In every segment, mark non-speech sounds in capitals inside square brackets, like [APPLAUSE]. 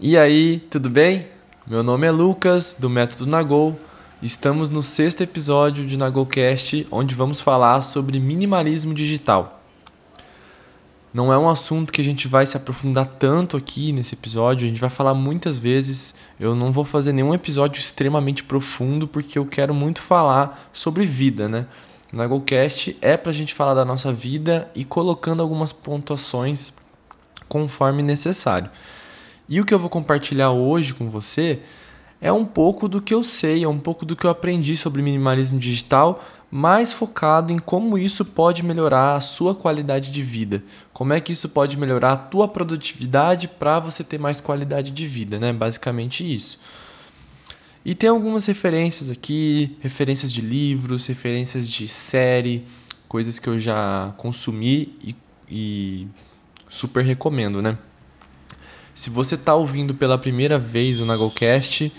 E aí, tudo bem? Meu nome é Lucas, do Método Nagol. Estamos no sexto episódio de Nagolcast, onde vamos falar sobre minimalismo digital. Não é um assunto que a gente vai se aprofundar tanto aqui nesse episódio, a gente vai falar muitas vezes. Eu não vou fazer nenhum episódio extremamente profundo, porque eu quero muito falar sobre vida, né? Nagolcast é pra gente falar da nossa vida e colocando algumas pontuações conforme necessário. E o que eu vou compartilhar hoje com você é um pouco do que eu sei, é um pouco do que eu aprendi sobre minimalismo digital, mais focado em como isso pode melhorar a sua qualidade de vida. Como é que isso pode melhorar a tua produtividade para você ter mais qualidade de vida, né? Basicamente isso. E tem algumas referências aqui, referências de livros, referências de série, coisas que eu já consumi e, e super recomendo, né? Se você tá ouvindo pela primeira vez o Nagocast,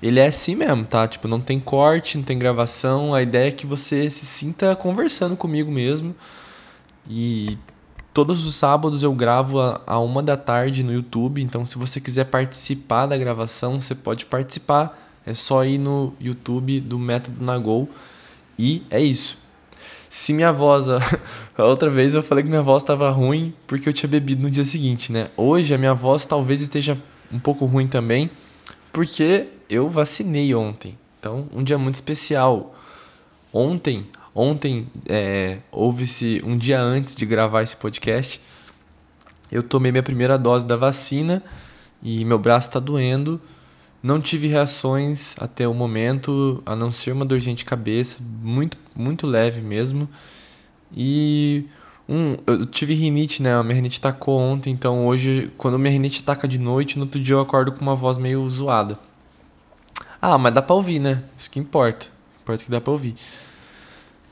ele é assim mesmo, tá? Tipo, não tem corte, não tem gravação. A ideia é que você se sinta conversando comigo mesmo. E todos os sábados eu gravo a, uma da tarde no YouTube. Então, se você quiser participar da gravação, você pode participar. É só ir no YouTube do Método Nagol. E é isso. Se minha voz. [LAUGHS] A outra vez eu falei que minha voz estava ruim porque eu tinha bebido no dia seguinte, né? Hoje a minha voz talvez esteja um pouco ruim também porque eu vacinei ontem. Então, um dia muito especial. Ontem, ontem é, houve-se um dia antes de gravar esse podcast. Eu tomei minha primeira dose da vacina e meu braço está doendo. Não tive reações até o momento, a não ser uma dorzinha de cabeça, muito, muito leve mesmo. E um, eu tive rinite, né? A minha rinite tacou ontem, então hoje, quando minha rinite ataca de noite, no outro dia eu acordo com uma voz meio zoada. Ah, mas dá pra ouvir, né? Isso que importa. Importa que dá pra ouvir.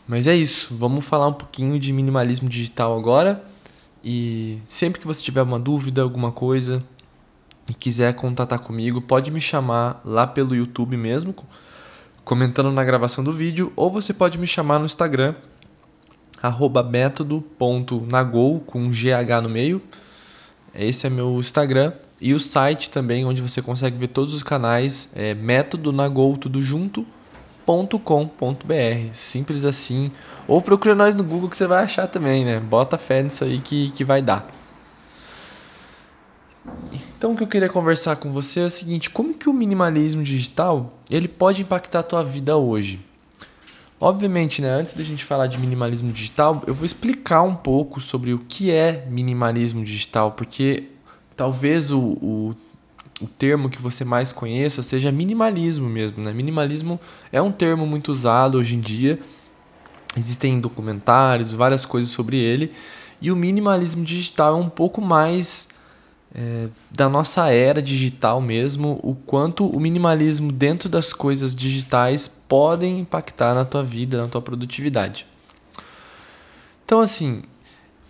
Mas é isso. Vamos falar um pouquinho de minimalismo digital agora. E sempre que você tiver uma dúvida, alguma coisa, e quiser contatar comigo, pode me chamar lá pelo YouTube mesmo, comentando na gravação do vídeo, ou você pode me chamar no Instagram, método.nagol, com GH no meio. Esse é meu Instagram. E o site também, onde você consegue ver todos os canais, é métodonagol, tudo junto, .com.br, simples assim. Ou procura nós no Google que você vai achar também, né? Bota fé nisso aí que, que vai dar. Então o que eu queria conversar com você é o seguinte, como que o minimalismo digital, ele pode impactar a tua vida hoje? Obviamente, né, antes da gente falar de minimalismo digital, eu vou explicar um pouco sobre o que é minimalismo digital, porque talvez o, o, o termo que você mais conheça seja minimalismo mesmo, né? Minimalismo é um termo muito usado hoje em dia, existem documentários, várias coisas sobre ele, e o minimalismo digital é um pouco mais é, da nossa era digital mesmo, o quanto o minimalismo dentro das coisas digitais podem impactar na tua vida, na tua produtividade. Então, assim,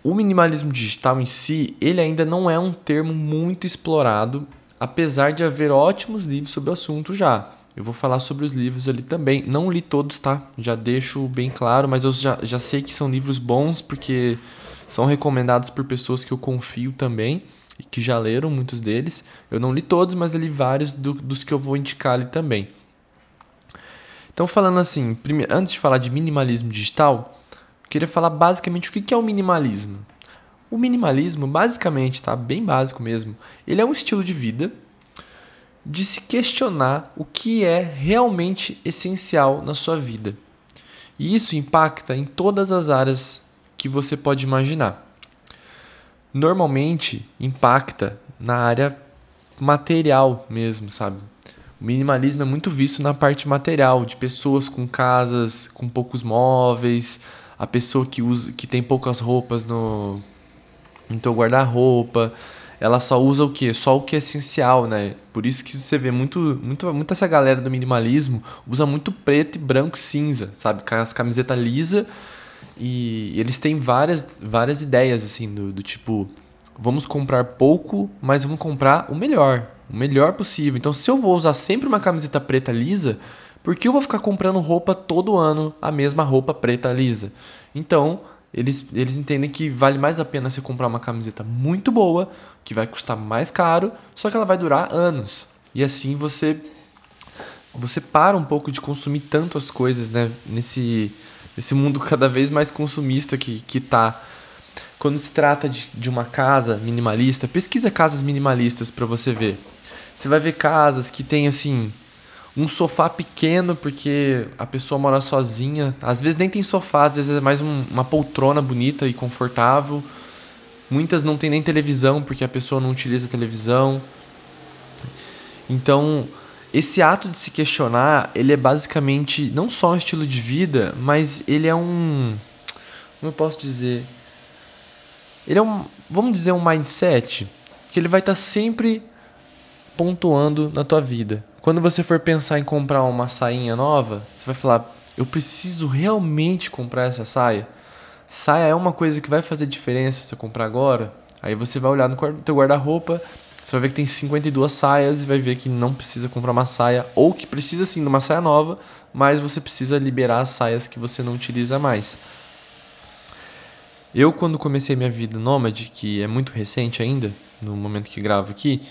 o minimalismo digital em si, ele ainda não é um termo muito explorado, apesar de haver ótimos livros sobre o assunto já. Eu vou falar sobre os livros ali também. Não li todos, tá? Já deixo bem claro, mas eu já, já sei que são livros bons porque são recomendados por pessoas que eu confio também que já leram muitos deles. Eu não li todos, mas li vários do, dos que eu vou indicar ali também. Então, falando assim, primeiro, antes de falar de minimalismo digital, eu queria falar basicamente o que é o minimalismo. O minimalismo, basicamente, tá bem básico mesmo, ele é um estilo de vida de se questionar o que é realmente essencial na sua vida. E isso impacta em todas as áreas que você pode imaginar normalmente impacta na área material mesmo, sabe? O minimalismo é muito visto na parte material, de pessoas com casas com poucos móveis, a pessoa que usa que tem poucas roupas no teu guarda-roupa, ela só usa o que? Só o que é essencial, né? Por isso que você vê muito, muito, muito essa galera do minimalismo usa muito preto e branco cinza, sabe? Com as camisetas lisa e eles têm várias, várias ideias, assim, do, do tipo, vamos comprar pouco, mas vamos comprar o melhor, o melhor possível. Então, se eu vou usar sempre uma camiseta preta lisa, por que eu vou ficar comprando roupa todo ano, a mesma roupa preta lisa? Então, eles, eles entendem que vale mais a pena você comprar uma camiseta muito boa, que vai custar mais caro, só que ela vai durar anos. E assim você você para um pouco de consumir tanto as coisas, né? Nesse, nesse mundo cada vez mais consumista que, que tá. Quando se trata de, de uma casa minimalista, pesquisa casas minimalistas para você ver. Você vai ver casas que tem assim um sofá pequeno porque a pessoa mora sozinha. Às vezes nem tem sofá, às vezes é mais um, uma poltrona bonita e confortável. Muitas não tem nem televisão porque a pessoa não utiliza televisão. Então, esse ato de se questionar, ele é basicamente não só um estilo de vida, mas ele é um como eu posso dizer? Ele é um, vamos dizer, um mindset que ele vai estar tá sempre pontuando na tua vida. Quando você for pensar em comprar uma sainha nova, você vai falar: eu preciso realmente comprar essa saia? Saia é uma coisa que vai fazer diferença se eu comprar agora? Aí você vai olhar no teu guarda-roupa, você vai ver que tem 52 saias e vai ver que não precisa comprar uma saia, ou que precisa sim de uma saia nova, mas você precisa liberar as saias que você não utiliza mais. Eu, quando comecei minha vida nômade, que é muito recente ainda, no momento que gravo aqui,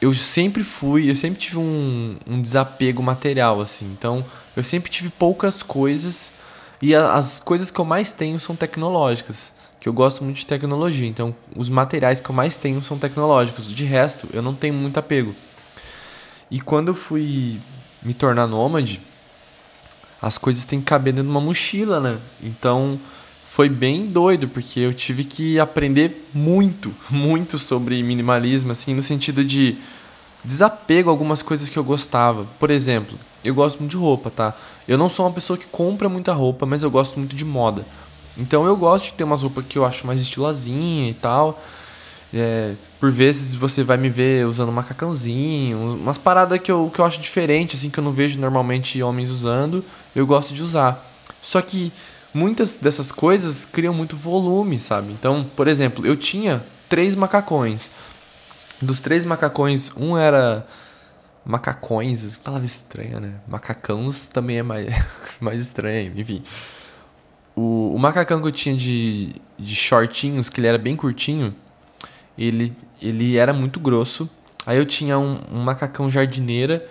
eu sempre fui, eu sempre tive um, um desapego material, assim. Então, eu sempre tive poucas coisas e a, as coisas que eu mais tenho são tecnológicas. Que eu gosto muito de tecnologia. Então, os materiais que eu mais tenho são tecnológicos. De resto, eu não tenho muito apego. E quando eu fui me tornar nômade, as coisas têm que caber dentro de uma mochila, né? Então, foi bem doido, porque eu tive que aprender muito, [LAUGHS] muito sobre minimalismo, assim, no sentido de desapego a algumas coisas que eu gostava. Por exemplo, eu gosto muito de roupa, tá? Eu não sou uma pessoa que compra muita roupa, mas eu gosto muito de moda. Então eu gosto de ter umas roupas que eu acho mais estilosinha e tal. É, por vezes você vai me ver usando macacãozinho, umas paradas que eu, que eu acho diferente, assim, que eu não vejo normalmente homens usando, eu gosto de usar. Só que muitas dessas coisas criam muito volume, sabe? Então, por exemplo, eu tinha três macacões. Dos três macacões, um era. Macacões, palavra estranha, né? Macacãos também é mais, [LAUGHS] mais estranho, enfim. O, o macacão que eu tinha de, de shortinhos, que ele era bem curtinho, ele, ele era muito grosso. Aí eu tinha um, um macacão jardineira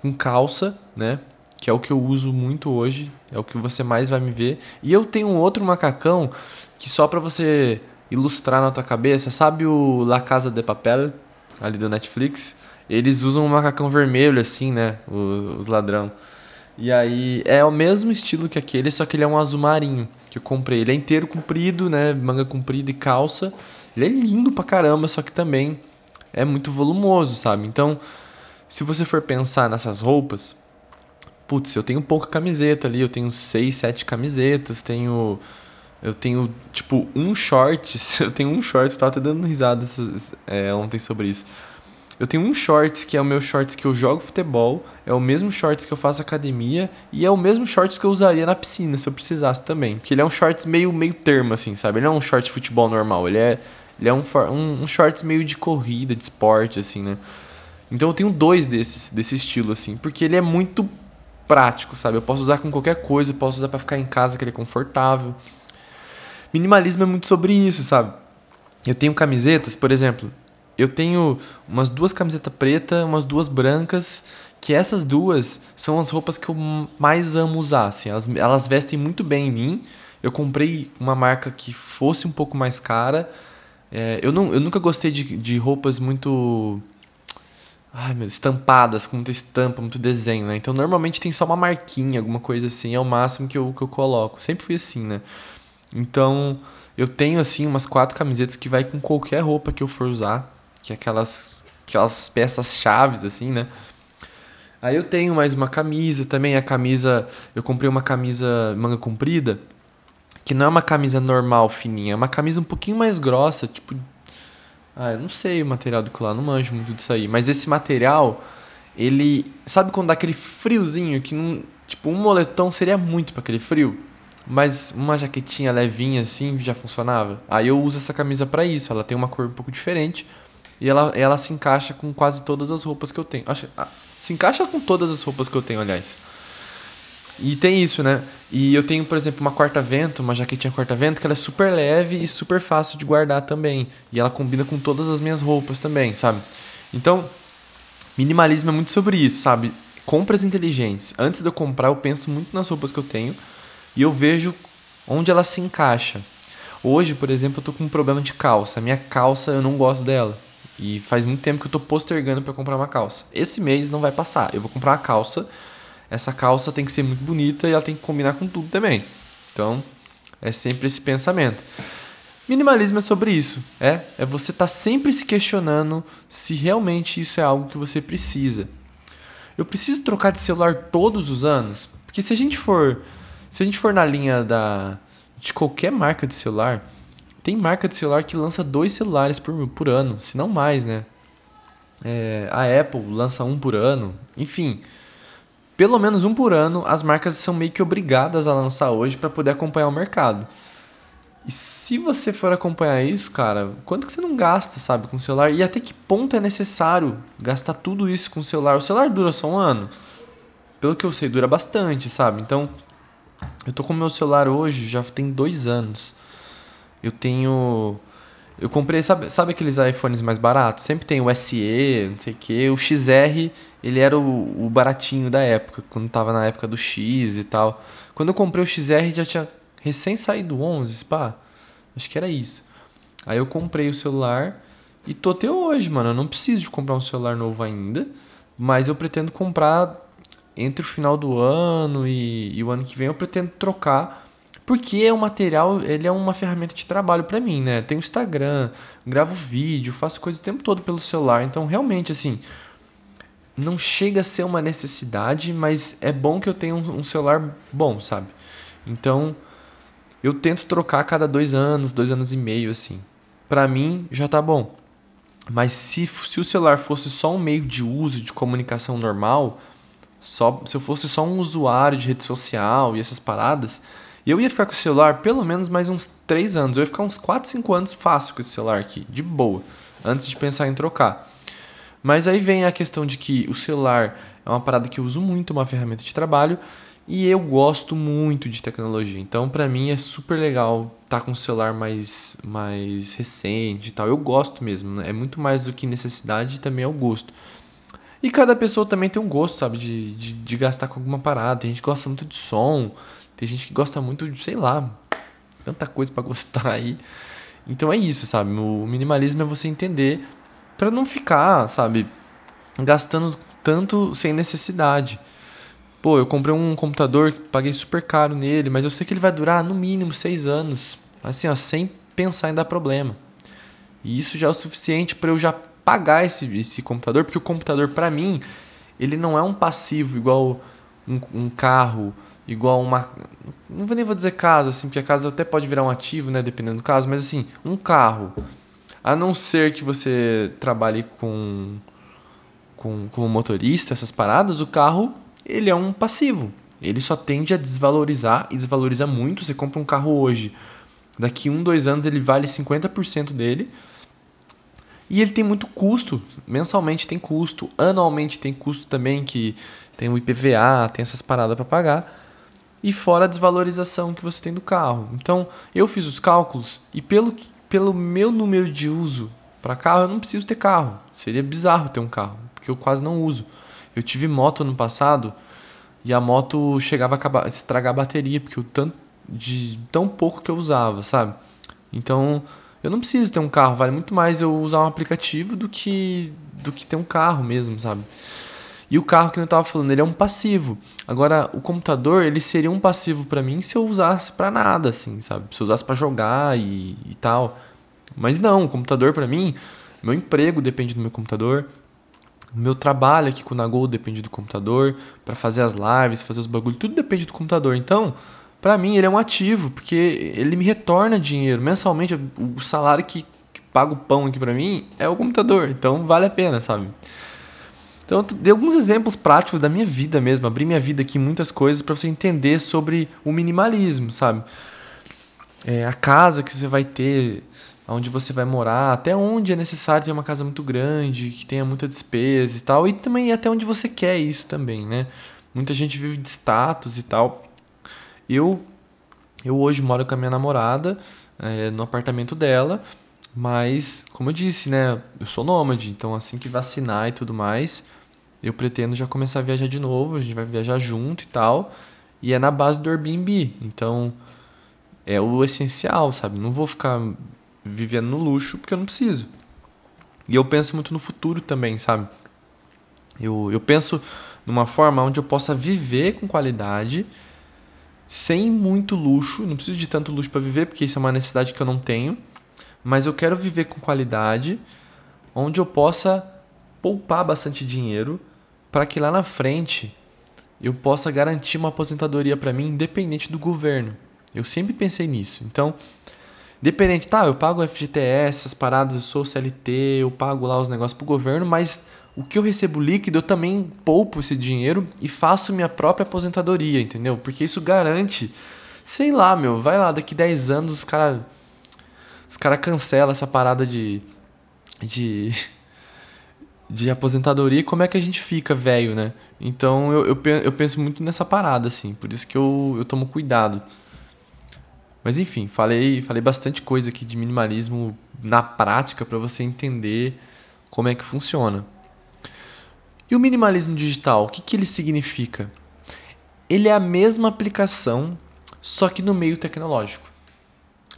com calça, né? que é o que eu uso muito hoje, é o que você mais vai me ver. E eu tenho um outro macacão que só para você ilustrar na tua cabeça, sabe o La Casa de Papel ali do Netflix? Eles usam um macacão vermelho assim, né, os ladrão. E aí é o mesmo estilo que aquele, só que ele é um azul marinho que eu comprei. Ele é inteiro comprido, né, manga comprida e calça. Ele é lindo pra caramba, só que também é muito volumoso, sabe? Então, se você for pensar nessas roupas, putz, eu tenho pouca camiseta ali, eu tenho seis, sete camisetas, tenho. Eu tenho, tipo, um shorts. [LAUGHS] Eu tenho um short, eu tava até dando risada é, ontem sobre isso. Eu tenho um shorts que é o meu shorts que eu jogo futebol, é o mesmo shorts que eu faço academia e é o mesmo shorts que eu usaria na piscina se eu precisasse também. Porque ele é um shorts meio, meio termo, assim, sabe? Ele não é um short de futebol normal, ele é, ele é um, um, um shorts meio de corrida, de esporte, assim, né? Então eu tenho dois desses, desse estilo, assim, porque ele é muito prático, sabe? Eu posso usar com qualquer coisa, posso usar para ficar em casa, que ele é confortável. Minimalismo é muito sobre isso, sabe? Eu tenho camisetas, por exemplo, eu tenho umas duas camisetas pretas, umas duas brancas, que essas duas são as roupas que eu mais amo usar, assim, elas, elas vestem muito bem em mim. Eu comprei uma marca que fosse um pouco mais cara. É, eu, não, eu nunca gostei de, de roupas muito ai meu, estampadas, com muita estampa, muito desenho, né? Então normalmente tem só uma marquinha, alguma coisa assim, é o máximo que eu, que eu coloco. Sempre fui assim, né? Então eu tenho assim umas quatro camisetas que vai com qualquer roupa que eu for usar, que é aquelas, aquelas peças chaves, assim, né? Aí eu tenho mais uma camisa também, a camisa, eu comprei uma camisa manga comprida, que não é uma camisa normal fininha, é uma camisa um pouquinho mais grossa, tipo ah, eu não sei o material do colar, não manjo muito disso aí. Mas esse material, ele. Sabe quando dá aquele friozinho que não. Tipo, um moletom seria muito para aquele frio. Mas uma jaquetinha levinha assim já funcionava. Aí eu uso essa camisa para isso. Ela tem uma cor um pouco diferente. E ela, ela se encaixa com quase todas as roupas que eu tenho. Acho, ah, se encaixa com todas as roupas que eu tenho, aliás. E tem isso, né? E eu tenho, por exemplo, uma corta-vento, uma jaquetinha corta-vento, que ela é super leve e super fácil de guardar também. E ela combina com todas as minhas roupas também, sabe? Então, minimalismo é muito sobre isso, sabe? Compras inteligentes. Antes de eu comprar, eu penso muito nas roupas que eu tenho e eu vejo onde ela se encaixa. Hoje, por exemplo, eu tô com um problema de calça. A minha calça, eu não gosto dela. E faz muito tempo que eu tô postergando para comprar uma calça. Esse mês não vai passar. Eu vou comprar uma calça. Essa calça tem que ser muito bonita e ela tem que combinar com tudo também. Então, é sempre esse pensamento. Minimalismo é sobre isso, é? É você estar tá sempre se questionando se realmente isso é algo que você precisa. Eu preciso trocar de celular todos os anos? Porque se a gente for, se a gente for na linha da de qualquer marca de celular, tem marca de celular que lança dois celulares por, por ano, se não mais, né? É, a Apple lança um por ano, enfim. Pelo menos um por ano, as marcas são meio que obrigadas a lançar hoje para poder acompanhar o mercado. E se você for acompanhar isso, cara, quanto que você não gasta, sabe, com o celular? E até que ponto é necessário gastar tudo isso com o celular? O celular dura só um ano? Pelo que eu sei, dura bastante, sabe? Então, eu tô com o meu celular hoje, já tem dois anos. Eu tenho. Eu comprei, sabe, sabe aqueles iPhones mais baratos? Sempre tem o SE, não sei o que. O XR, ele era o, o, baratinho da época, quando tava na época do X e tal. Quando eu comprei o XR, já tinha recém saído o 11, pá. Acho que era isso. Aí eu comprei o celular e tô até hoje, mano. Eu não preciso de comprar um celular novo ainda, mas eu pretendo comprar entre o final do ano e, e o ano que vem eu pretendo trocar porque é um material, ele é uma ferramenta de trabalho para mim, né? Tenho Instagram, gravo vídeo, faço coisa o tempo todo pelo celular, então realmente assim, não chega a ser uma necessidade, mas é bom que eu tenha um, um celular bom, sabe? Então, eu tento trocar a cada dois anos, dois anos e meio, assim. Para mim, já tá bom. Mas se, se o celular fosse só um meio de uso, de comunicação normal, só se eu fosse só um usuário de rede social e essas paradas, eu ia ficar com o celular pelo menos mais uns 3 anos. Eu ia ficar uns 4, 5 anos fácil com esse celular aqui, de boa, antes de pensar em trocar. Mas aí vem a questão de que o celular é uma parada que eu uso muito, uma ferramenta de trabalho, e eu gosto muito de tecnologia. Então, para mim é super legal estar tá com um celular mais mais recente e tal. Eu gosto mesmo, né? é muito mais do que necessidade e também é o gosto. E cada pessoa também tem um gosto, sabe, de, de, de gastar com alguma parada. Tem gente que gosta muito de som, tem gente que gosta muito de, sei lá, tanta coisa para [LAUGHS] gostar aí. Então é isso, sabe? O minimalismo é você entender para não ficar, sabe, gastando tanto sem necessidade. Pô, eu comprei um computador, paguei super caro nele, mas eu sei que ele vai durar no mínimo seis anos, assim, ó, sem pensar em dar problema. E isso já é o suficiente para eu já pagar esse, esse computador, porque o computador, para mim, ele não é um passivo igual um, um carro, igual uma. Não vou nem vou dizer casa, assim, porque a casa até pode virar um ativo, né? Dependendo do caso, mas assim, um carro. A não ser que você trabalhe com, com como motorista, essas paradas, o carro ele é um passivo. Ele só tende a desvalorizar e desvaloriza muito. Você compra um carro hoje, daqui um, dois anos ele vale 50% dele. E ele tem muito custo. Mensalmente tem custo, anualmente tem custo também, que tem o IPVA, tem essas paradas para pagar e fora a desvalorização que você tem do carro. Então, eu fiz os cálculos e pelo, pelo meu número de uso para carro, eu não preciso ter carro. Seria bizarro ter um carro, porque eu quase não uso. Eu tive moto ano passado e a moto chegava a acabar, estragar a bateria, porque eu tanto de tão pouco que eu usava, sabe? Então, eu não preciso ter um carro, vale muito mais eu usar um aplicativo do que do que ter um carro mesmo, sabe? E o carro que eu estava falando, ele é um passivo. Agora, o computador, ele seria um passivo para mim se eu usasse para nada, assim, sabe? Se eu usasse para jogar e, e tal. Mas não, o computador para mim, meu emprego depende do meu computador. Meu trabalho aqui com o Nagol depende do computador. para fazer as lives, fazer os bagulhos, tudo depende do computador. Então, para mim, ele é um ativo, porque ele me retorna dinheiro. Mensalmente, o salário que, que paga o pão aqui para mim é o computador. Então, vale a pena, sabe? Então, dei alguns exemplos práticos da minha vida mesmo, abri minha vida aqui muitas coisas para você entender sobre o minimalismo, sabe? É, a casa que você vai ter, onde você vai morar, até onde é necessário ter uma casa muito grande, que tenha muita despesa e tal, e também até onde você quer isso também, né? Muita gente vive de status e tal. Eu, eu hoje moro com a minha namorada é, no apartamento dela, mas, como eu disse, né? Eu sou nômade, então assim que vacinar e tudo mais, eu pretendo já começar a viajar de novo. A gente vai viajar junto e tal. E é na base do Airbnb. Então, é o essencial, sabe? Não vou ficar vivendo no luxo porque eu não preciso. E eu penso muito no futuro também, sabe? Eu, eu penso numa forma onde eu possa viver com qualidade, sem muito luxo. Não preciso de tanto luxo para viver, porque isso é uma necessidade que eu não tenho. Mas eu quero viver com qualidade, onde eu possa poupar bastante dinheiro para que lá na frente eu possa garantir uma aposentadoria para mim independente do governo. Eu sempre pensei nisso. Então, Dependente, tá, eu pago o FGTS, essas paradas, eu sou CLT, eu pago lá os negócios pro governo, mas o que eu recebo líquido, eu também poupo esse dinheiro e faço minha própria aposentadoria, entendeu? Porque isso garante, sei lá, meu, vai lá, daqui 10 anos os caras os cara cancelam essa parada de de [LAUGHS] de aposentadoria e como é que a gente fica velho, né? Então eu, eu, eu penso muito nessa parada, assim, por isso que eu, eu tomo cuidado. Mas enfim, falei, falei bastante coisa aqui de minimalismo na prática para você entender como é que funciona. E o minimalismo digital, o que, que ele significa? Ele é a mesma aplicação, só que no meio tecnológico.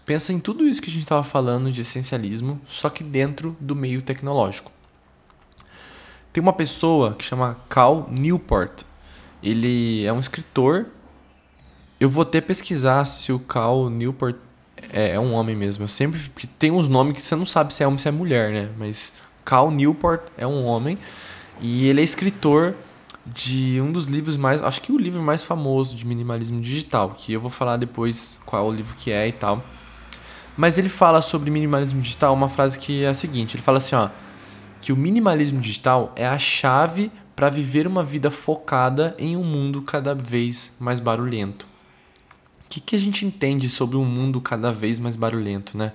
Pensa em tudo isso que a gente estava falando de essencialismo, só que dentro do meio tecnológico. Tem uma pessoa que chama Cal Newport. Ele é um escritor eu vou até pesquisar se o Cal Newport é, é, um homem mesmo. Eu sempre. Porque tem uns nomes que você não sabe se é homem ou se é mulher, né? Mas Cal Newport é um homem. E ele é escritor de um dos livros mais. Acho que o livro mais famoso de minimalismo digital. Que eu vou falar depois qual o livro que é e tal. Mas ele fala sobre minimalismo digital uma frase que é a seguinte: ele fala assim, ó. Que o minimalismo digital é a chave para viver uma vida focada em um mundo cada vez mais barulhento que, que a gente entende sobre um mundo cada vez mais barulhento, né?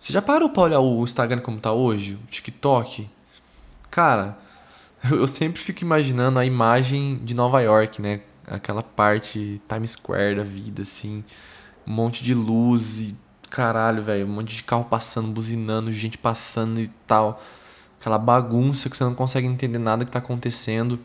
Você já parou pra olhar o Instagram como tá hoje? O TikTok? Cara, [LAUGHS] eu sempre fico imaginando a imagem de Nova York, né? Aquela parte Times Square da vida, assim. Um monte de luz e caralho, velho. Um monte de carro passando, buzinando, gente passando e tal. Aquela bagunça que você não consegue entender nada que tá acontecendo.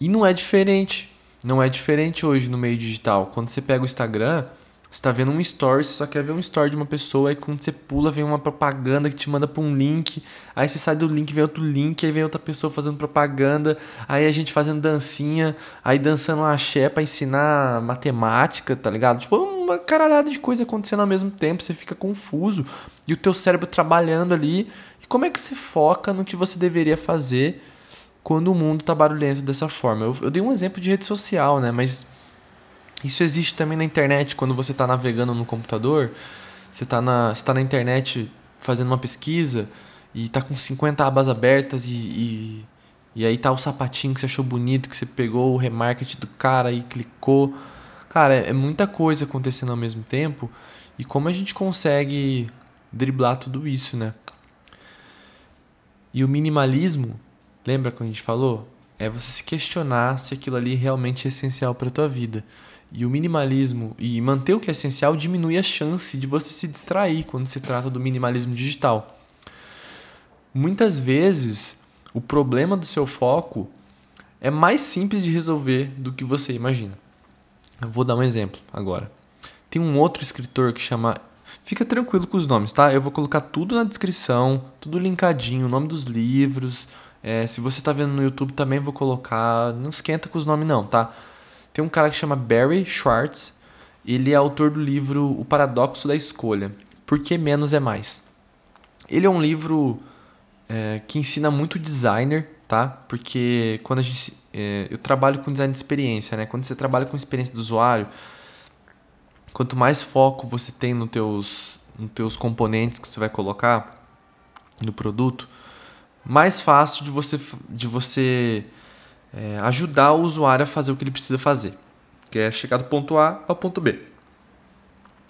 E não é diferente não é diferente hoje no meio digital. Quando você pega o Instagram, você tá vendo um story, você só quer ver um story de uma pessoa, aí quando você pula, vem uma propaganda que te manda para um link, aí você sai do link, vem outro link, aí vem outra pessoa fazendo propaganda, aí a gente fazendo dancinha, aí dançando axé pra ensinar matemática, tá ligado? Tipo, uma caralhada de coisa acontecendo ao mesmo tempo, você fica confuso, e o teu cérebro trabalhando ali, e como é que você foca no que você deveria fazer quando o mundo está barulhento dessa forma. Eu, eu, dei um exemplo de rede social, né? Mas isso existe também na internet. Quando você está navegando no computador, você está na, tá na internet fazendo uma pesquisa e está com 50 abas abertas e, e, e, aí tá o sapatinho que você achou bonito, que você pegou o remarket do cara e clicou. Cara, é, é muita coisa acontecendo ao mesmo tempo e como a gente consegue driblar tudo isso, né? E o minimalismo Lembra quando a gente falou? É você se questionar se aquilo ali realmente é essencial para tua vida. E o minimalismo e manter o que é essencial diminui a chance de você se distrair quando se trata do minimalismo digital. Muitas vezes, o problema do seu foco é mais simples de resolver do que você imagina. Eu vou dar um exemplo agora. Tem um outro escritor que chama. Fica tranquilo com os nomes, tá? Eu vou colocar tudo na descrição, tudo linkadinho, o nome dos livros, é, se você está vendo no YouTube também vou colocar. Não esquenta com os nomes não, tá? Tem um cara que chama Barry Schwartz. Ele é autor do livro O Paradoxo da Escolha. Por que menos é mais? Ele é um livro é, que ensina muito designer, tá? Porque quando a gente. É, eu trabalho com design de experiência, né? Quando você trabalha com experiência do usuário, quanto mais foco você tem nos teus, nos teus componentes que você vai colocar no produto, mais fácil de você, de você é, ajudar o usuário a fazer o que ele precisa fazer, que é chegar do ponto A ao ponto B.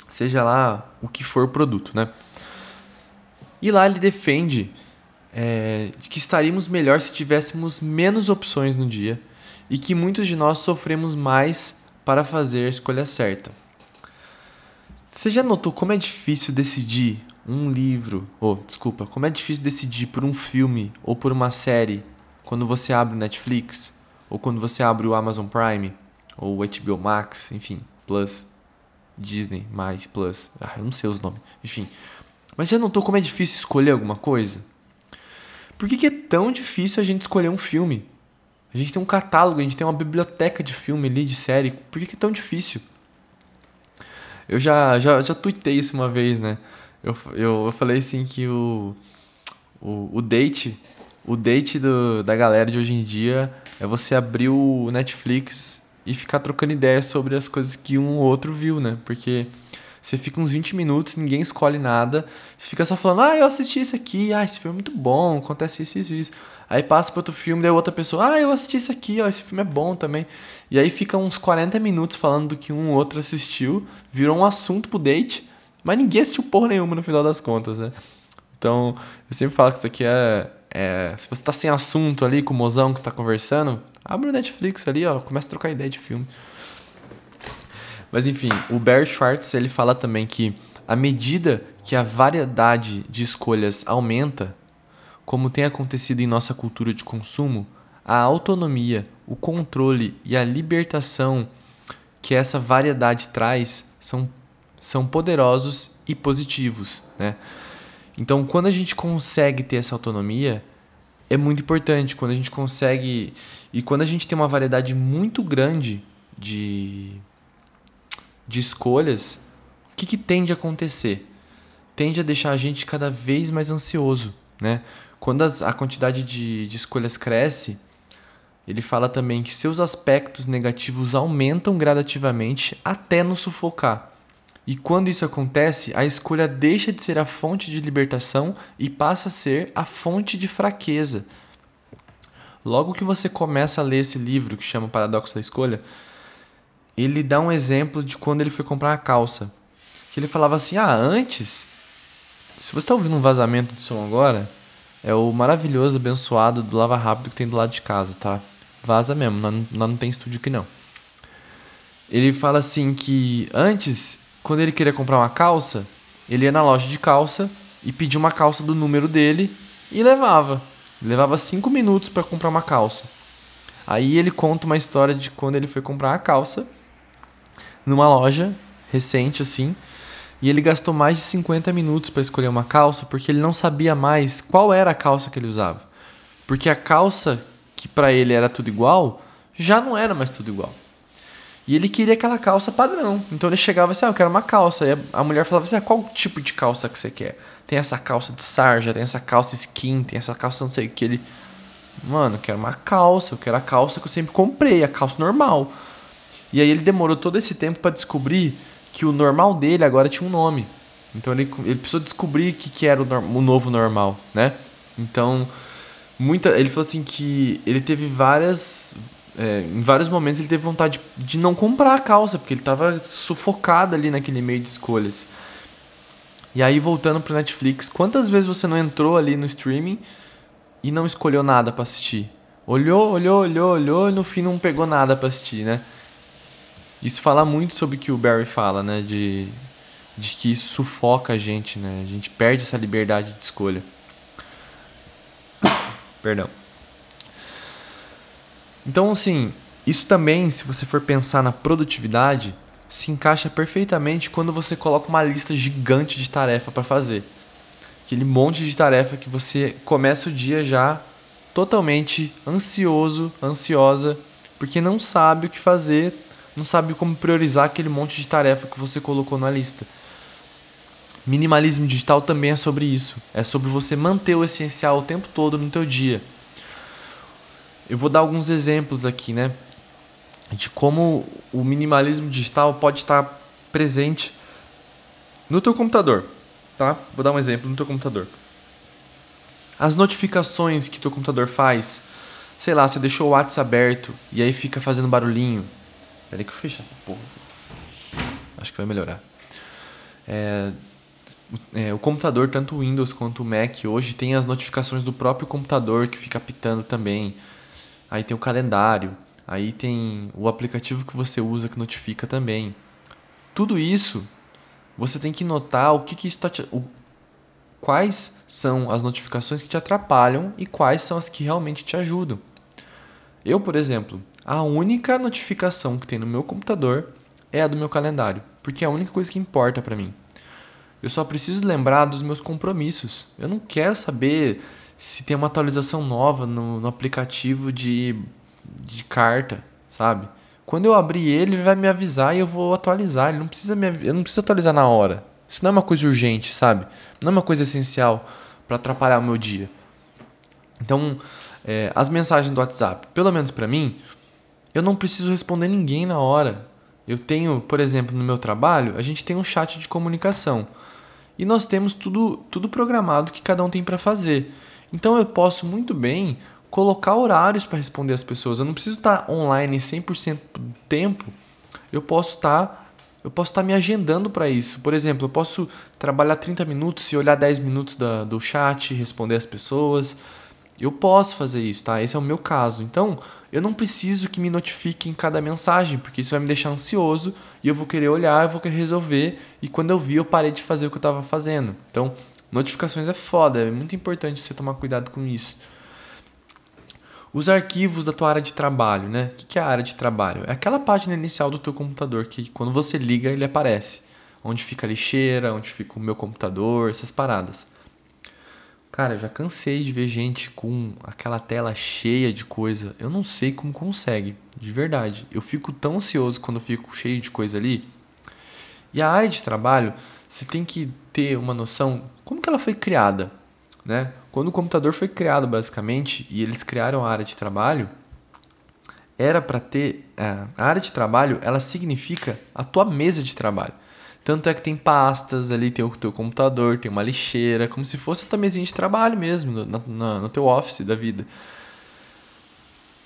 Seja lá o que for o produto, né? E lá ele defende é, que estaríamos melhor se tivéssemos menos opções no dia e que muitos de nós sofremos mais para fazer a escolha certa. Você já notou como é difícil decidir um livro, ou oh, desculpa, como é difícil decidir por um filme ou por uma série quando você abre o Netflix ou quando você abre o Amazon Prime ou o HBO Max, enfim, Plus, Disney, mais Plus, ah, eu não sei os nomes, enfim. Mas já notou como é difícil escolher alguma coisa? Por que, que é tão difícil a gente escolher um filme? A gente tem um catálogo, a gente tem uma biblioteca de filme ali, de série. Por que, que é tão difícil? Eu já, já, já tuitei isso uma vez, né? Eu, eu, eu falei assim que o, o, o date, o date do, da galera de hoje em dia é você abrir o Netflix e ficar trocando ideias sobre as coisas que um ou outro viu, né? Porque você fica uns 20 minutos, ninguém escolhe nada, fica só falando, ah, eu assisti esse aqui, ah, esse filme é muito bom, acontece isso, isso, isso. Aí passa para outro filme, daí outra pessoa, ah, eu assisti esse aqui, ó, esse filme é bom também. E aí fica uns 40 minutos falando do que um ou outro assistiu, virou um assunto pro date, mas ninguém assistiu porra nenhuma no final das contas, né? Então, eu sempre falo que isso aqui é, é se você tá sem assunto ali com o mozão que você tá conversando, abre o Netflix ali, ó, começa a trocar ideia de filme. Mas enfim, o Barry Schwartz, ele fala também que à medida que a variedade de escolhas aumenta, como tem acontecido em nossa cultura de consumo, a autonomia, o controle e a libertação que essa variedade traz são, são poderosos e positivos. Né? Então, quando a gente consegue ter essa autonomia, é muito importante. Quando a gente consegue. E quando a gente tem uma variedade muito grande de, de escolhas, o que, que tende a acontecer? Tende a deixar a gente cada vez mais ansioso. Né? Quando as, a quantidade de, de escolhas cresce, ele fala também que seus aspectos negativos aumentam gradativamente até nos sufocar. E quando isso acontece, a escolha deixa de ser a fonte de libertação e passa a ser a fonte de fraqueza. Logo que você começa a ler esse livro que chama Paradoxo da Escolha, ele dá um exemplo de quando ele foi comprar uma calça. Que ele falava assim: "Ah, antes, se você está ouvindo um vazamento de som agora, é o maravilhoso, abençoado do Lava Rápido que tem do lado de casa, tá? Vaza mesmo, nós, nós não tem estúdio aqui não. Ele fala assim que antes, quando ele queria comprar uma calça, ele ia na loja de calça e pedia uma calça do número dele e levava. Levava cinco minutos para comprar uma calça. Aí ele conta uma história de quando ele foi comprar uma calça numa loja recente assim e ele gastou mais de 50 minutos para escolher uma calça porque ele não sabia mais qual era a calça que ele usava. Porque a calça que para ele era tudo igual já não era mais tudo igual. E ele queria aquela calça padrão. Então ele chegava assim: ah, eu quero uma calça. E a mulher falava assim: ah, qual tipo de calça que você quer? Tem essa calça de sarja, tem essa calça skin, tem essa calça não sei o que. Ele, mano, eu quero uma calça, eu quero a calça que eu sempre comprei, a calça normal. E aí ele demorou todo esse tempo para descobrir que o normal dele agora tinha um nome. Então ele, ele precisou descobrir o que, que era o, o novo normal, né? Então, muita, ele falou assim que ele teve várias. É, em vários momentos ele teve vontade de, não comprar a calça, porque ele estava sufocado ali naquele meio de escolhas. E aí, voltando pro Netflix, quantas vezes você não entrou ali no streaming e não escolheu nada para assistir? Olhou, olhou, olhou, olhou e no fim não pegou nada para assistir, né? Isso fala muito sobre o que o Barry fala, né? De, de que isso sufoca a gente, né? A gente perde essa liberdade de escolha. [COUGHS] Perdão. Então, assim, isso também, se você for pensar na produtividade, se encaixa perfeitamente quando você coloca uma lista gigante de tarefa para fazer. Aquele monte de tarefa que você começa o dia já totalmente ansioso, ansiosa, porque não sabe o que fazer, não sabe como priorizar aquele monte de tarefa que você colocou na lista. Minimalismo digital também é sobre isso. É sobre você manter o essencial o tempo todo no teu dia. Eu vou dar alguns exemplos aqui, né? De como o minimalismo digital pode estar presente no teu computador, tá? Vou dar um exemplo no teu computador. As notificações que teu computador faz, sei lá, você deixou o WhatsApp aberto e aí fica fazendo barulhinho, Peraí que eu fecho essa porra. Acho que vai melhorar. É, é, o computador, tanto o Windows quanto o Mac, hoje tem as notificações do próprio computador que fica apitando também. Aí tem o calendário, aí tem o aplicativo que você usa que notifica também. Tudo isso você tem que notar o que, que está te, o, quais são as notificações que te atrapalham e quais são as que realmente te ajudam. Eu, por exemplo, a única notificação que tem no meu computador é a do meu calendário, porque é a única coisa que importa para mim. Eu só preciso lembrar dos meus compromissos. Eu não quero saber se tem uma atualização nova no, no aplicativo de, de carta, sabe? Quando eu abrir ele, ele vai me avisar e eu vou atualizar. Ele não precisa me, eu não preciso atualizar na hora. Isso não é uma coisa urgente, sabe? Não é uma coisa essencial para atrapalhar o meu dia. Então, é, as mensagens do WhatsApp, pelo menos para mim, eu não preciso responder ninguém na hora. Eu tenho, por exemplo, no meu trabalho, a gente tem um chat de comunicação. E nós temos tudo, tudo programado que cada um tem para fazer. Então eu posso muito bem colocar horários para responder as pessoas. Eu não preciso estar online 100% do tempo. Eu posso estar eu posso estar me agendando para isso. Por exemplo, eu posso trabalhar 30 minutos e olhar 10 minutos da, do chat, responder as pessoas. Eu posso fazer isso, tá? Esse é o meu caso. Então, eu não preciso que me notifiquem cada mensagem, porque isso vai me deixar ansioso e eu vou querer olhar, eu vou querer resolver. E quando eu vi, eu parei de fazer o que eu estava fazendo. Então, notificações é foda, é muito importante você tomar cuidado com isso. Os arquivos da tua área de trabalho, né? O que é a área de trabalho? É aquela página inicial do teu computador que quando você liga ele aparece. Onde fica a lixeira, onde fica o meu computador, essas paradas. Cara, eu já cansei de ver gente com aquela tela cheia de coisa. Eu não sei como consegue, de verdade. Eu fico tão ansioso quando eu fico cheio de coisa ali. E a área de trabalho, você tem que ter uma noção como que ela foi criada, né? Quando o computador foi criado, basicamente, e eles criaram a área de trabalho, era para ter é, a área de trabalho, ela significa a tua mesa de trabalho. Tanto é que tem pastas ali, tem o teu computador, tem uma lixeira, como se fosse a tua mesinha de trabalho mesmo, no, no, no teu office da vida.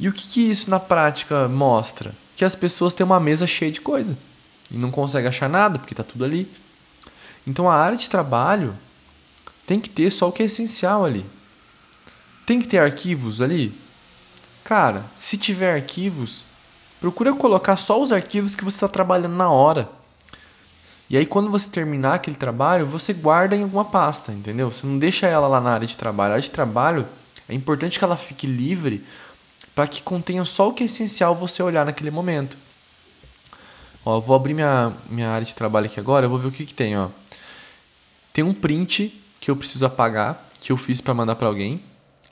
E o que, que isso na prática mostra? Que as pessoas têm uma mesa cheia de coisa e não conseguem achar nada porque está tudo ali. Então a área de trabalho tem que ter só o que é essencial ali. Tem que ter arquivos ali? Cara, se tiver arquivos, procura colocar só os arquivos que você está trabalhando na hora. E aí, quando você terminar aquele trabalho, você guarda em alguma pasta, entendeu? Você não deixa ela lá na área de trabalho. A área de trabalho é importante que ela fique livre para que contenha só o que é essencial você olhar naquele momento. Ó, eu vou abrir minha, minha área de trabalho aqui agora, eu vou ver o que, que tem. Ó. Tem um print que eu preciso apagar, que eu fiz para mandar para alguém,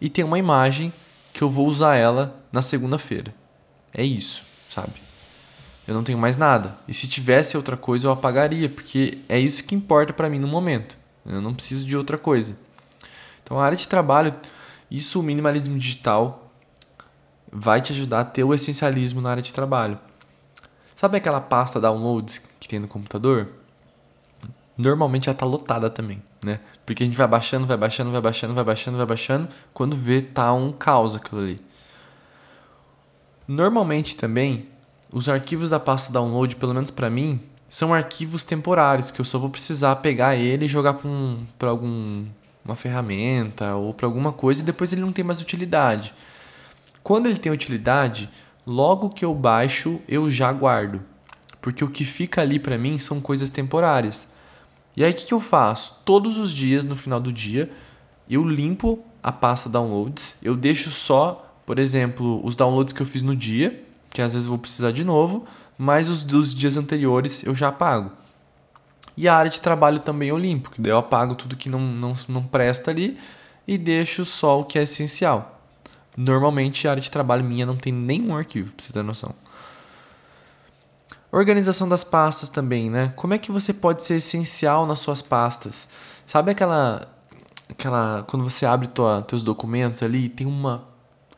e tem uma imagem que eu vou usar ela na segunda-feira. É isso, sabe? eu não tenho mais nada. E se tivesse outra coisa, eu apagaria, porque é isso que importa para mim no momento. Eu não preciso de outra coisa. Então, a área de trabalho, isso o minimalismo digital vai te ajudar a ter o essencialismo na área de trabalho. Sabe aquela pasta downloads que tem no computador? Normalmente ela tá lotada também, né? Porque a gente vai baixando, vai baixando, vai baixando, vai baixando, vai baixando, quando vê tá um caos aquilo ali. Normalmente também os arquivos da pasta download, pelo menos para mim, são arquivos temporários que eu só vou precisar pegar ele e jogar para um, algum uma ferramenta ou para alguma coisa e depois ele não tem mais utilidade. Quando ele tem utilidade, logo que eu baixo, eu já guardo. Porque o que fica ali para mim são coisas temporárias. E aí o que, que eu faço? Todos os dias, no final do dia, eu limpo a pasta downloads, eu deixo só, por exemplo, os downloads que eu fiz no dia que às vezes eu vou precisar de novo, mas os dos dias anteriores eu já apago. E a área de trabalho também eu limpo, que daí eu apago tudo que não, não, não presta ali e deixo só o que é essencial. Normalmente a área de trabalho minha não tem nenhum arquivo, pra você ter noção. Organização das pastas também, né? Como é que você pode ser essencial nas suas pastas? Sabe aquela aquela quando você abre tua, teus documentos ali, tem uma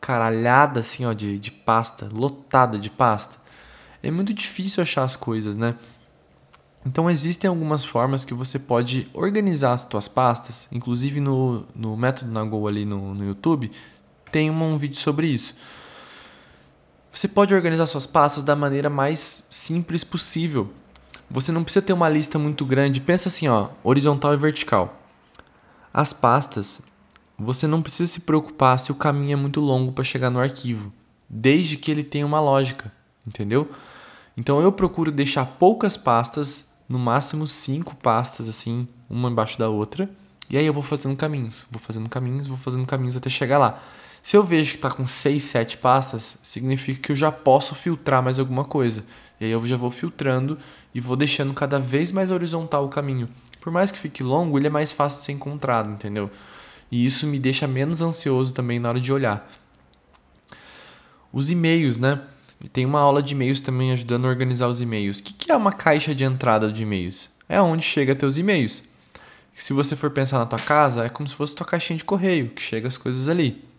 caralhada assim, ó, de, de pasta, lotada de pasta. É muito difícil achar as coisas, né? Então existem algumas formas que você pode organizar as suas pastas, inclusive no, no método Nagol ali no, no YouTube, tem um, um vídeo sobre isso. Você pode organizar suas pastas da maneira mais simples possível, você não precisa ter uma lista muito grande. Pensa assim, ó, horizontal e vertical. As pastas, você não precisa se preocupar se o caminho é muito longo para chegar no arquivo, desde que ele tenha uma lógica, entendeu? Então eu procuro deixar poucas pastas, no máximo cinco pastas assim, uma embaixo da outra, e aí eu vou fazendo caminhos, vou fazendo caminhos, vou fazendo caminhos até chegar lá. Se eu vejo que está com seis, sete pastas, significa que eu já posso filtrar mais alguma coisa. E aí eu já vou filtrando e vou deixando cada vez mais horizontal o caminho. Por mais que fique longo, ele é mais fácil de ser encontrado, entendeu? E isso me deixa menos ansioso também na hora de olhar. Os e-mails, né? Tem uma aula de e-mails também ajudando a organizar os e-mails. O que é uma caixa de entrada de e-mails? É onde chega teus e-mails. Se você for pensar na tua casa, é como se fosse tua caixinha de correio, que chega as coisas ali.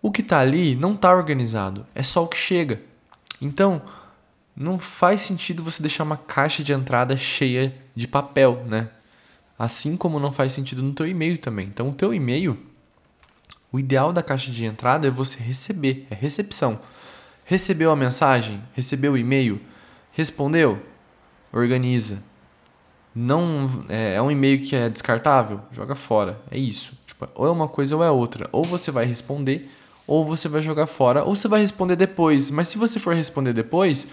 O que está ali não está organizado, é só o que chega. Então, não faz sentido você deixar uma caixa de entrada cheia de papel, né? Assim como não faz sentido no teu e-mail também. Então, o teu e-mail, o ideal da caixa de entrada é você receber, é recepção. Recebeu a mensagem? Recebeu o e-mail? Respondeu? Organiza. Não é, é um e-mail que é descartável? Joga fora. É isso. Tipo, ou é uma coisa ou é outra. Ou você vai responder, ou você vai jogar fora, ou você vai responder depois. Mas se você for responder depois,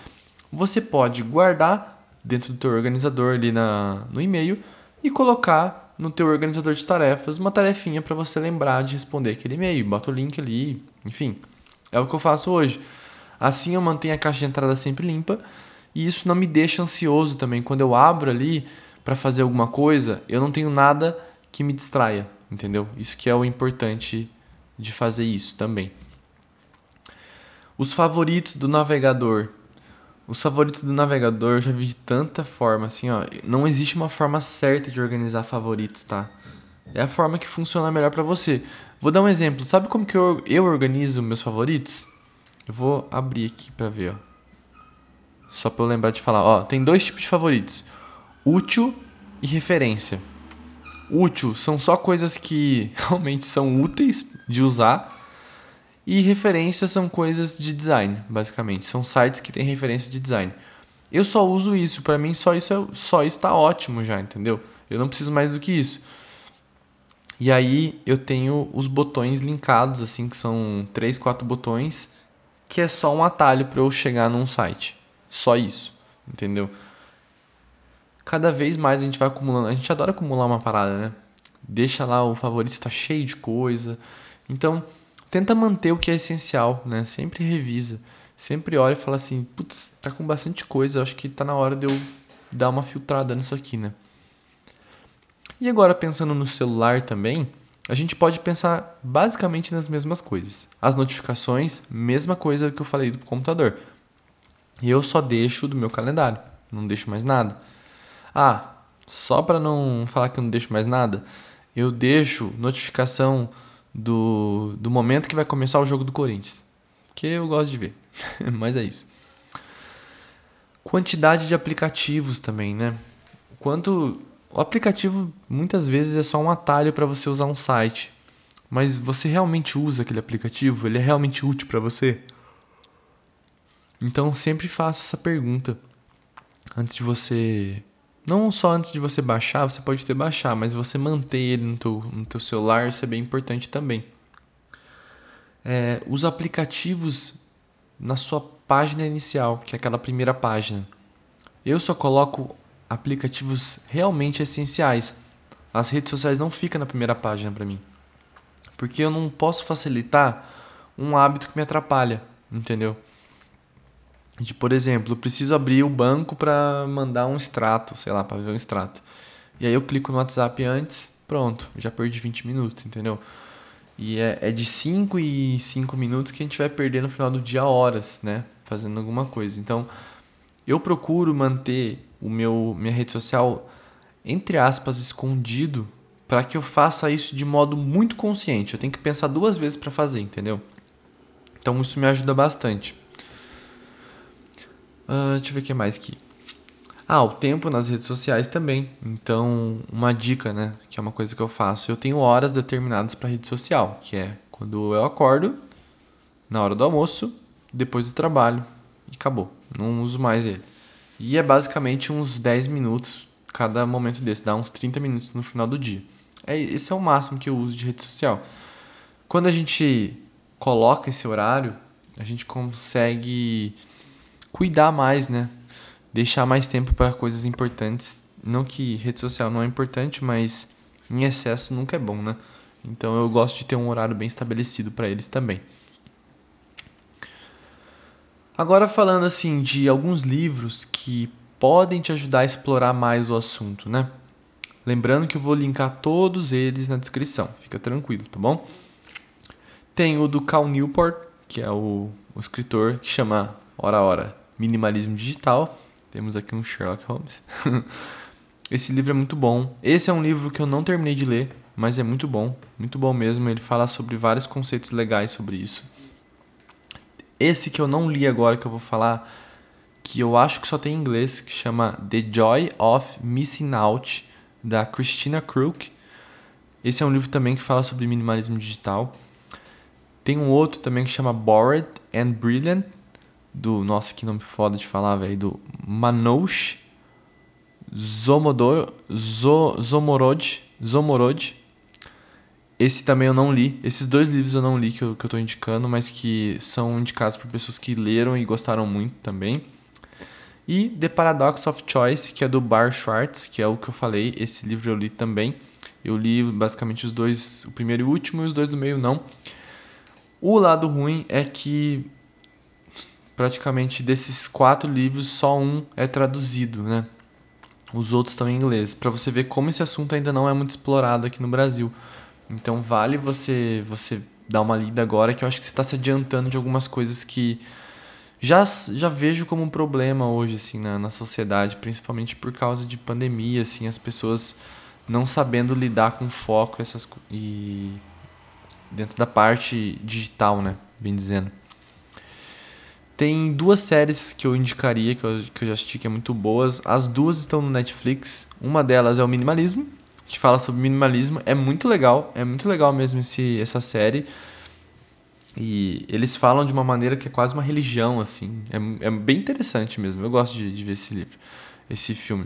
você pode guardar dentro do teu organizador ali na, no e-mail e colocar no teu organizador de tarefas uma tarefinha para você lembrar de responder aquele e-mail. Bota o link ali, enfim. É o que eu faço hoje. Assim eu mantenho a caixa de entrada sempre limpa e isso não me deixa ansioso também. Quando eu abro ali para fazer alguma coisa, eu não tenho nada que me distraia, entendeu? Isso que é o importante de fazer isso também. Os favoritos do navegador. Os favoritos do navegador eu já vi de tanta forma, assim, ó. Não existe uma forma certa de organizar favoritos, tá? É a forma que funciona melhor para você. Vou dar um exemplo. Sabe como que eu, eu organizo meus favoritos? Eu vou abrir aqui para ver, ó. Só para eu lembrar de falar, ó, tem dois tipos de favoritos: útil e referência. Útil são só coisas que [LAUGHS] realmente são úteis de usar. E referências são coisas de design, basicamente. São sites que têm referência de design. Eu só uso isso, para mim só isso é, só isso tá ótimo já, entendeu? Eu não preciso mais do que isso. E aí eu tenho os botões linkados assim, que são três, quatro botões, que é só um atalho para eu chegar num site. Só isso, entendeu? Cada vez mais a gente vai acumulando. A gente adora acumular uma parada, né? Deixa lá o favorito está cheio de coisa. Então, tenta manter o que é essencial, né? Sempre revisa. Sempre olha e fala assim, putz, tá com bastante coisa, acho que tá na hora de eu dar uma filtrada nisso aqui, né? E agora pensando no celular também, a gente pode pensar basicamente nas mesmas coisas. As notificações, mesma coisa que eu falei do computador. Eu só deixo do meu calendário, não deixo mais nada. Ah, só para não falar que eu não deixo mais nada, eu deixo notificação do, do momento que vai começar o jogo do Corinthians. Que eu gosto de ver. [LAUGHS] Mas é isso. Quantidade de aplicativos também, né? Quanto o aplicativo muitas vezes é só um atalho para você usar um site. Mas você realmente usa aquele aplicativo? Ele é realmente útil para você? Então sempre faça essa pergunta antes de você. Não só antes de você baixar, você pode ter baixar, mas você manter ele no teu, no teu celular, isso é bem importante também. É, os aplicativos na sua página inicial, que é aquela primeira página. Eu só coloco aplicativos realmente essenciais. As redes sociais não ficam na primeira página para mim. Porque eu não posso facilitar um hábito que me atrapalha, entendeu? De, por exemplo, eu preciso abrir o banco para mandar um extrato, sei lá, para ver um extrato. E aí eu clico no WhatsApp antes, pronto, já perdi 20 minutos, entendeu? E é, é de 5 e 5 minutos que a gente vai perder no final do dia horas, né? Fazendo alguma coisa. Então, eu procuro manter o meu minha rede social entre aspas escondido para que eu faça isso de modo muito consciente. Eu tenho que pensar duas vezes para fazer, entendeu? Então isso me ajuda bastante. Uh, deixa eu ver o que mais aqui. Ah, o tempo nas redes sociais também. Então, uma dica, né? Que é uma coisa que eu faço. Eu tenho horas determinadas para rede social, que é quando eu acordo, na hora do almoço, depois do trabalho e acabou. Não uso mais ele. E é basicamente uns 10 minutos cada momento desse, dá uns 30 minutos no final do dia. É, esse é o máximo que eu uso de rede social. Quando a gente coloca esse horário, a gente consegue cuidar mais, né? Deixar mais tempo para coisas importantes. Não que rede social não é importante, mas em excesso nunca é bom, né? Então eu gosto de ter um horário bem estabelecido para eles também. Agora falando assim de alguns livros que podem te ajudar a explorar mais o assunto, né? Lembrando que eu vou linkar todos eles na descrição, fica tranquilo, tá bom? Tem o do Cal Newport, que é o, o escritor que chama, ora ora, Minimalismo Digital. Temos aqui um Sherlock Holmes. [LAUGHS] Esse livro é muito bom. Esse é um livro que eu não terminei de ler, mas é muito bom, muito bom mesmo. Ele fala sobre vários conceitos legais sobre isso. Esse que eu não li agora, que eu vou falar, que eu acho que só tem em inglês, que chama The Joy of Missing Out, da Christina Crook. Esse é um livro também que fala sobre minimalismo digital. Tem um outro também que chama Bored and Brilliant, do. Nossa, que nome foda de falar, velho. Do Manouche Zomodor, Zo, Zomorod. Zomorod. Esse também eu não li. Esses dois livros eu não li que eu, que eu tô indicando, mas que são indicados por pessoas que leram e gostaram muito também. E The Paradox of Choice, que é do Bar Schwartz, que é o que eu falei. Esse livro eu li também. Eu li basicamente os dois, o primeiro e o último, e os dois do meio não. O lado ruim é que praticamente desses quatro livros só um é traduzido, né? Os outros estão em inglês, para você ver como esse assunto ainda não é muito explorado aqui no Brasil. Então vale você você dar uma lida agora que eu acho que você está se adiantando de algumas coisas que já, já vejo como um problema hoje assim na, na sociedade, principalmente por causa de pandemia, assim, as pessoas não sabendo lidar com foco essas e dentro da parte digital, né, bem dizendo. Tem duas séries que eu indicaria, que eu, que eu já assisti, que é muito boas. As duas estão no Netflix. Uma delas é o Minimalismo, que fala sobre minimalismo. É muito legal, é muito legal mesmo esse, essa série. E eles falam de uma maneira que é quase uma religião, assim. É, é bem interessante mesmo. Eu gosto de, de ver esse livro, esse filme.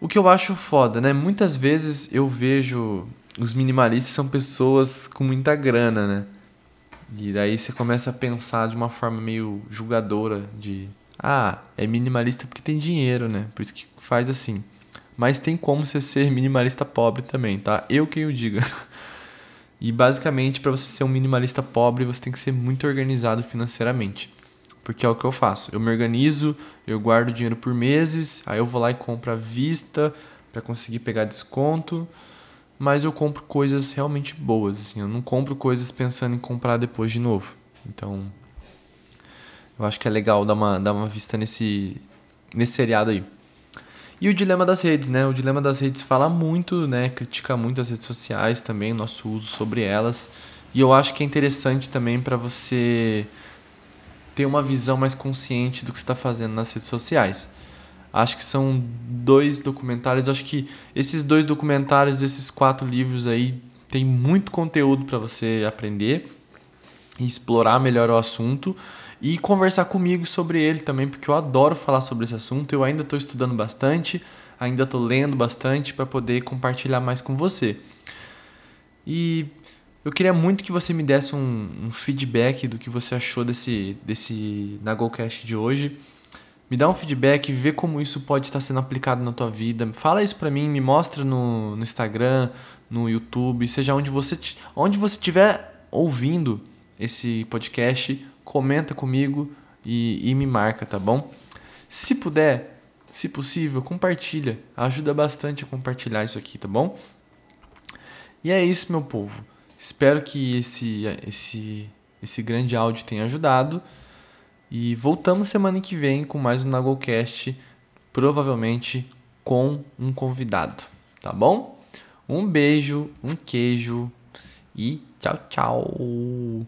O que eu acho foda, né? Muitas vezes eu vejo os minimalistas são pessoas com muita grana, né? E daí você começa a pensar de uma forma meio julgadora de ah, é minimalista porque tem dinheiro, né? Por isso que faz assim. Mas tem como você ser minimalista pobre também, tá? Eu quem o diga. [LAUGHS] E basicamente, para você ser um minimalista pobre, você tem que ser muito organizado financeiramente. Porque é o que eu faço. Eu me organizo, eu guardo dinheiro por meses, aí eu vou lá e compro à vista para conseguir pegar desconto. Mas eu compro coisas realmente boas, assim. Eu não compro coisas pensando em comprar depois de novo. Então, eu acho que é legal dar uma, dar uma vista nesse, nesse seriado aí. E o dilema das redes, né? O dilema das redes fala muito, né? Critica muito as redes sociais também, nosso uso sobre elas. E eu acho que é interessante também para você ter uma visão mais consciente do que está fazendo nas redes sociais. Acho que são dois documentários. Acho que esses dois documentários, esses quatro livros aí, tem muito conteúdo para você aprender e explorar melhor o assunto e conversar comigo sobre ele também, porque eu adoro falar sobre esse assunto. Eu ainda estou estudando bastante, ainda estou lendo bastante para poder compartilhar mais com você. E eu queria muito que você me desse um, um feedback do que você achou desse, desse NagoCast de hoje. Me dá um feedback, vê como isso pode estar sendo aplicado na tua vida. Fala isso para mim, me mostra no, no Instagram, no YouTube, seja onde você onde você estiver ouvindo esse podcast, comenta comigo e, e me marca, tá bom? Se puder, se possível, compartilha. Ajuda bastante a compartilhar isso aqui, tá bom? E é isso, meu povo. Espero que esse, esse, esse grande áudio tenha ajudado. E voltamos semana que vem com mais um Nagolcast, provavelmente com um convidado, tá bom? Um beijo, um queijo e tchau, tchau.